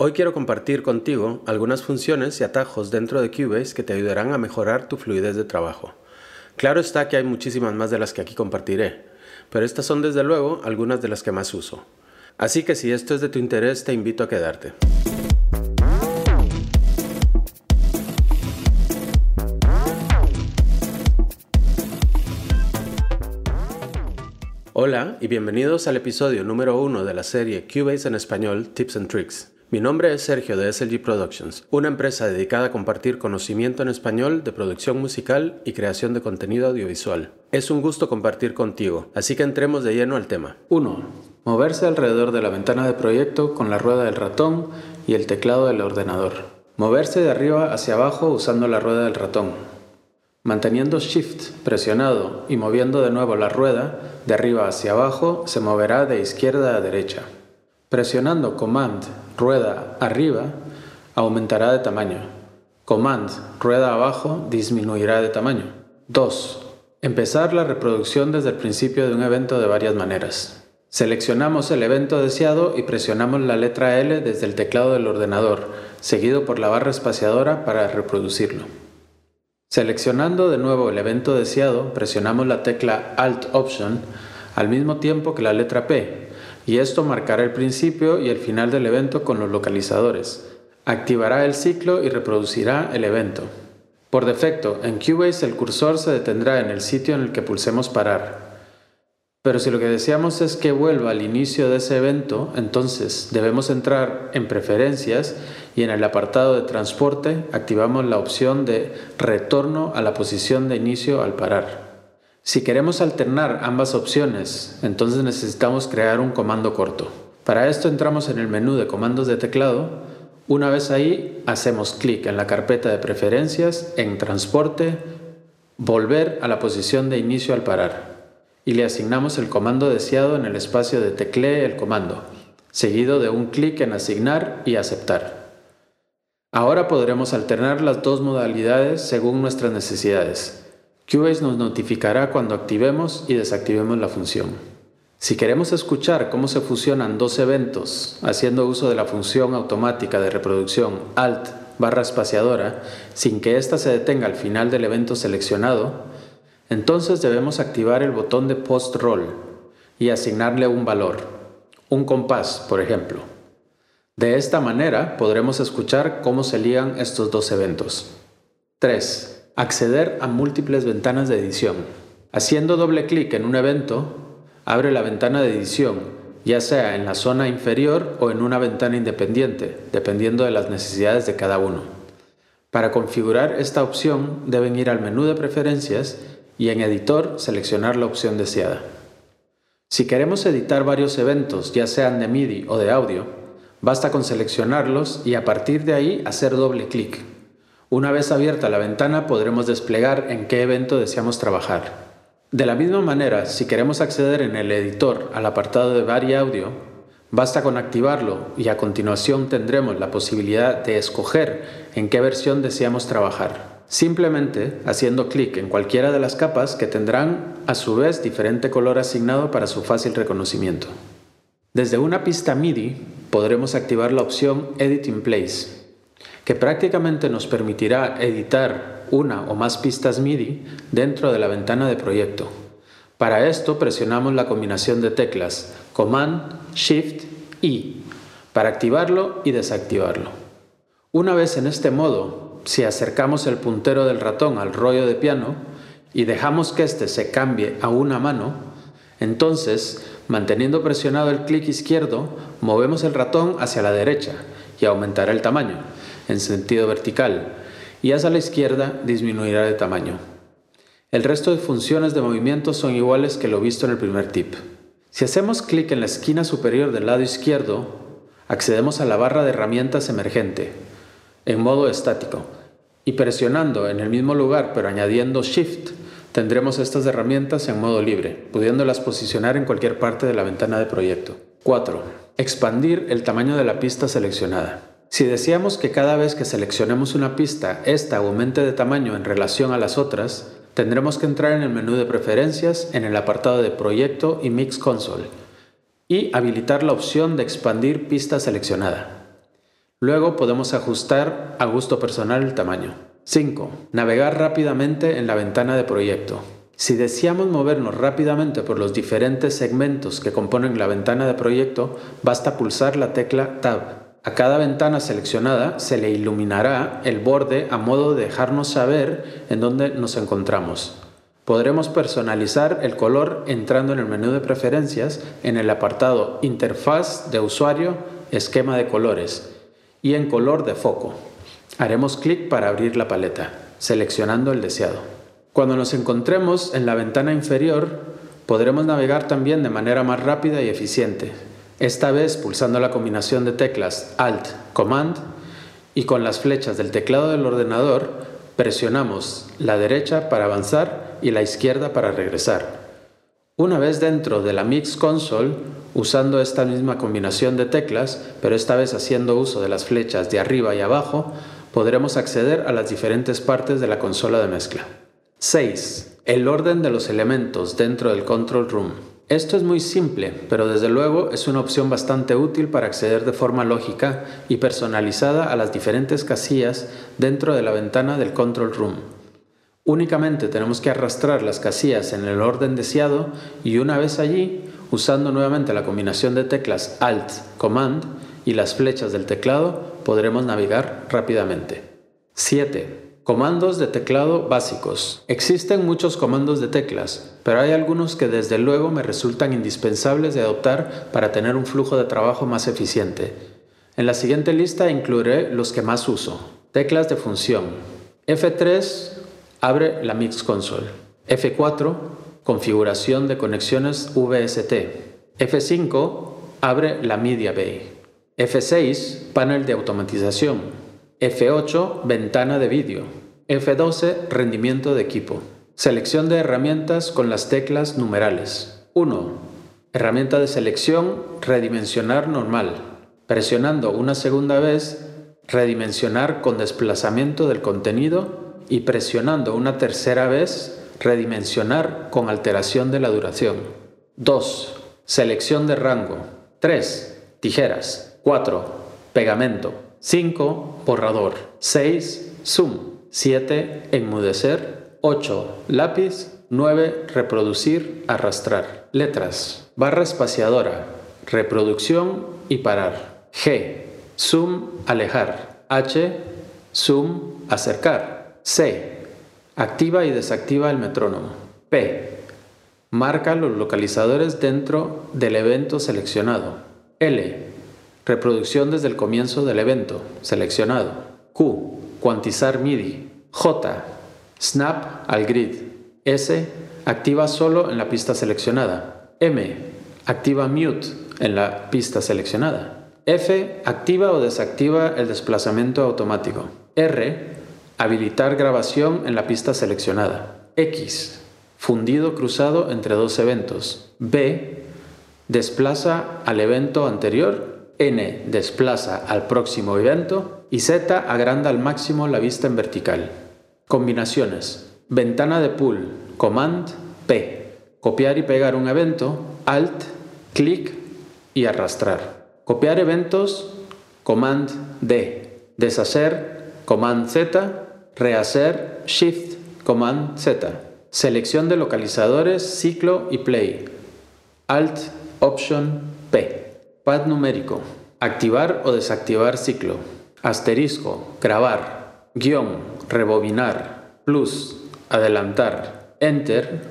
Hoy quiero compartir contigo algunas funciones y atajos dentro de Cubase que te ayudarán a mejorar tu fluidez de trabajo. Claro está que hay muchísimas más de las que aquí compartiré, pero estas son desde luego algunas de las que más uso. Así que si esto es de tu interés te invito a quedarte. Hola y bienvenidos al episodio número 1 de la serie Cubase en español Tips and Tricks. Mi nombre es Sergio de SLG Productions, una empresa dedicada a compartir conocimiento en español de producción musical y creación de contenido audiovisual. Es un gusto compartir contigo, así que entremos de lleno al tema. 1. Moverse alrededor de la ventana de proyecto con la rueda del ratón y el teclado del ordenador. Moverse de arriba hacia abajo usando la rueda del ratón. Manteniendo Shift presionado y moviendo de nuevo la rueda de arriba hacia abajo, se moverá de izquierda a derecha. Presionando Command rueda arriba, aumentará de tamaño. Command rueda abajo disminuirá de tamaño. 2. Empezar la reproducción desde el principio de un evento de varias maneras. Seleccionamos el evento deseado y presionamos la letra L desde el teclado del ordenador, seguido por la barra espaciadora para reproducirlo. Seleccionando de nuevo el evento deseado, presionamos la tecla Alt Option al mismo tiempo que la letra P, y esto marcará el principio y el final del evento con los localizadores. Activará el ciclo y reproducirá el evento. Por defecto, en Cubase el cursor se detendrá en el sitio en el que pulsemos parar. Pero si lo que deseamos es que vuelva al inicio de ese evento, entonces debemos entrar en preferencias y en el apartado de transporte activamos la opción de retorno a la posición de inicio al parar. Si queremos alternar ambas opciones, entonces necesitamos crear un comando corto. Para esto entramos en el menú de comandos de teclado. Una vez ahí, hacemos clic en la carpeta de preferencias, en transporte, volver a la posición de inicio al parar y le asignamos el comando deseado en el espacio de teclee el comando, seguido de un clic en asignar y aceptar. Ahora podremos alternar las dos modalidades según nuestras necesidades. Cubase nos notificará cuando activemos y desactivemos la función. Si queremos escuchar cómo se fusionan dos eventos haciendo uso de la función automática de reproducción Alt barra espaciadora sin que ésta se detenga al final del evento seleccionado, entonces debemos activar el botón de Post Roll y asignarle un valor, un compás, por ejemplo. De esta manera podremos escuchar cómo se ligan estos dos eventos. 3. Acceder a múltiples ventanas de edición. Haciendo doble clic en un evento, abre la ventana de edición, ya sea en la zona inferior o en una ventana independiente, dependiendo de las necesidades de cada uno. Para configurar esta opción deben ir al menú de preferencias y en Editor seleccionar la opción deseada. Si queremos editar varios eventos, ya sean de MIDI o de audio, basta con seleccionarlos y a partir de ahí hacer doble clic. Una vez abierta la ventana podremos desplegar en qué evento deseamos trabajar. De la misma manera, si queremos acceder en el editor al apartado de Vari Audio, basta con activarlo y a continuación tendremos la posibilidad de escoger en qué versión deseamos trabajar simplemente haciendo clic en cualquiera de las capas que tendrán a su vez diferente color asignado para su fácil reconocimiento. Desde una pista MIDI podremos activar la opción Edit in Place, que prácticamente nos permitirá editar una o más pistas MIDI dentro de la ventana de proyecto. Para esto presionamos la combinación de teclas Command, Shift, I para activarlo y desactivarlo. Una vez en este modo, si acercamos el puntero del ratón al rollo de piano y dejamos que éste se cambie a una mano, entonces, manteniendo presionado el clic izquierdo, movemos el ratón hacia la derecha y aumentará el tamaño, en sentido vertical, y hacia la izquierda disminuirá de tamaño. El resto de funciones de movimiento son iguales que lo visto en el primer tip. Si hacemos clic en la esquina superior del lado izquierdo, accedemos a la barra de herramientas emergente, en modo estático, y presionando en el mismo lugar pero añadiendo Shift, tendremos estas herramientas en modo libre, pudiéndolas posicionar en cualquier parte de la ventana de proyecto. 4. Expandir el tamaño de la pista seleccionada. Si deseamos que cada vez que seleccionemos una pista, esta aumente de tamaño en relación a las otras, tendremos que entrar en el menú de preferencias en el apartado de Proyecto y Mix Console y habilitar la opción de expandir pista seleccionada. Luego podemos ajustar a gusto personal el tamaño. 5. Navegar rápidamente en la ventana de proyecto. Si deseamos movernos rápidamente por los diferentes segmentos que componen la ventana de proyecto, basta pulsar la tecla Tab. A cada ventana seleccionada se le iluminará el borde a modo de dejarnos saber en dónde nos encontramos. Podremos personalizar el color entrando en el menú de preferencias en el apartado Interfaz de usuario, esquema de colores y en color de foco. Haremos clic para abrir la paleta, seleccionando el deseado. Cuando nos encontremos en la ventana inferior, podremos navegar también de manera más rápida y eficiente, esta vez pulsando la combinación de teclas Alt, Command y con las flechas del teclado del ordenador presionamos la derecha para avanzar y la izquierda para regresar. Una vez dentro de la Mix Console, usando esta misma combinación de teclas, pero esta vez haciendo uso de las flechas de arriba y abajo, podremos acceder a las diferentes partes de la consola de mezcla. 6. El orden de los elementos dentro del Control Room. Esto es muy simple, pero desde luego es una opción bastante útil para acceder de forma lógica y personalizada a las diferentes casillas dentro de la ventana del Control Room. Únicamente tenemos que arrastrar las casillas en el orden deseado y una vez allí, usando nuevamente la combinación de teclas Alt, Command y las flechas del teclado, podremos navegar rápidamente. 7. Comandos de teclado básicos. Existen muchos comandos de teclas, pero hay algunos que desde luego me resultan indispensables de adoptar para tener un flujo de trabajo más eficiente. En la siguiente lista incluiré los que más uso. Teclas de función. F3 abre la Mix Console. F4 configuración de conexiones VST. F5 abre la Media Bay. F6, panel de automatización. F8, ventana de vídeo. F12, rendimiento de equipo. Selección de herramientas con las teclas numerales. 1. Herramienta de selección, redimensionar normal. Presionando una segunda vez, redimensionar con desplazamiento del contenido y presionando una tercera vez, redimensionar con alteración de la duración. 2. Selección de rango. 3. Tijeras. 4. Pegamento. 5. Borrador. 6. Zoom. 7. Enmudecer. 8. Lápiz. 9. Reproducir. Arrastrar. Letras. Barra espaciadora. Reproducción y parar. G. Zoom. Alejar. H. Zoom. Acercar. C. Activa y desactiva el metrónomo. P. Marca los localizadores dentro del evento seleccionado. L Reproducción desde el comienzo del evento, seleccionado. Q. Cuantizar MIDI. J. Snap al grid. S. Activa solo en la pista seleccionada. M. Activa mute en la pista seleccionada. F. Activa o desactiva el desplazamiento automático. R. Habilitar grabación en la pista seleccionada. X. Fundido cruzado entre dos eventos. B. Desplaza al evento anterior N desplaza al próximo evento y Z agranda al máximo la vista en vertical. Combinaciones. Ventana de pool, Command P. Copiar y pegar un evento, Alt, clic y arrastrar. Copiar eventos, Command D. Deshacer, Command Z. Rehacer, Shift, Command Z. Selección de localizadores, ciclo y play. Alt, Option P. Pad numérico. Activar o desactivar ciclo. Asterisco. Grabar. Guión. Rebobinar. Plus. Adelantar. Enter.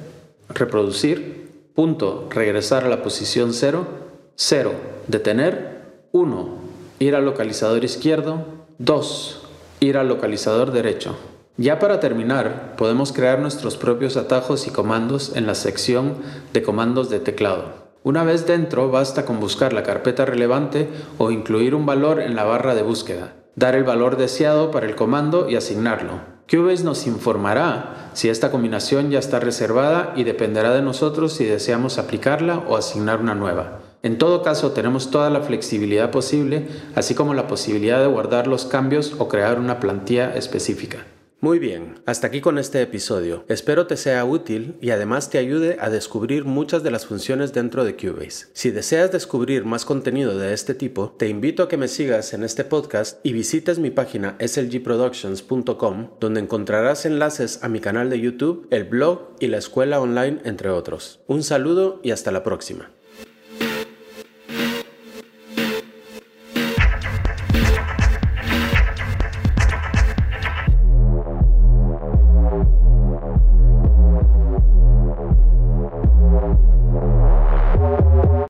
Reproducir. Punto. Regresar a la posición 0. 0. Detener. 1. Ir al localizador izquierdo. 2. Ir al localizador derecho. Ya para terminar, podemos crear nuestros propios atajos y comandos en la sección de comandos de teclado. Una vez dentro, basta con buscar la carpeta relevante o incluir un valor en la barra de búsqueda, dar el valor deseado para el comando y asignarlo. Cubase nos informará si esta combinación ya está reservada y dependerá de nosotros si deseamos aplicarla o asignar una nueva. En todo caso, tenemos toda la flexibilidad posible, así como la posibilidad de guardar los cambios o crear una plantilla específica. Muy bien, hasta aquí con este episodio. Espero te sea útil y además te ayude a descubrir muchas de las funciones dentro de Cubase. Si deseas descubrir más contenido de este tipo, te invito a que me sigas en este podcast y visites mi página slgproductions.com donde encontrarás enlaces a mi canal de YouTube, el blog y la escuela online, entre otros. Un saludo y hasta la próxima.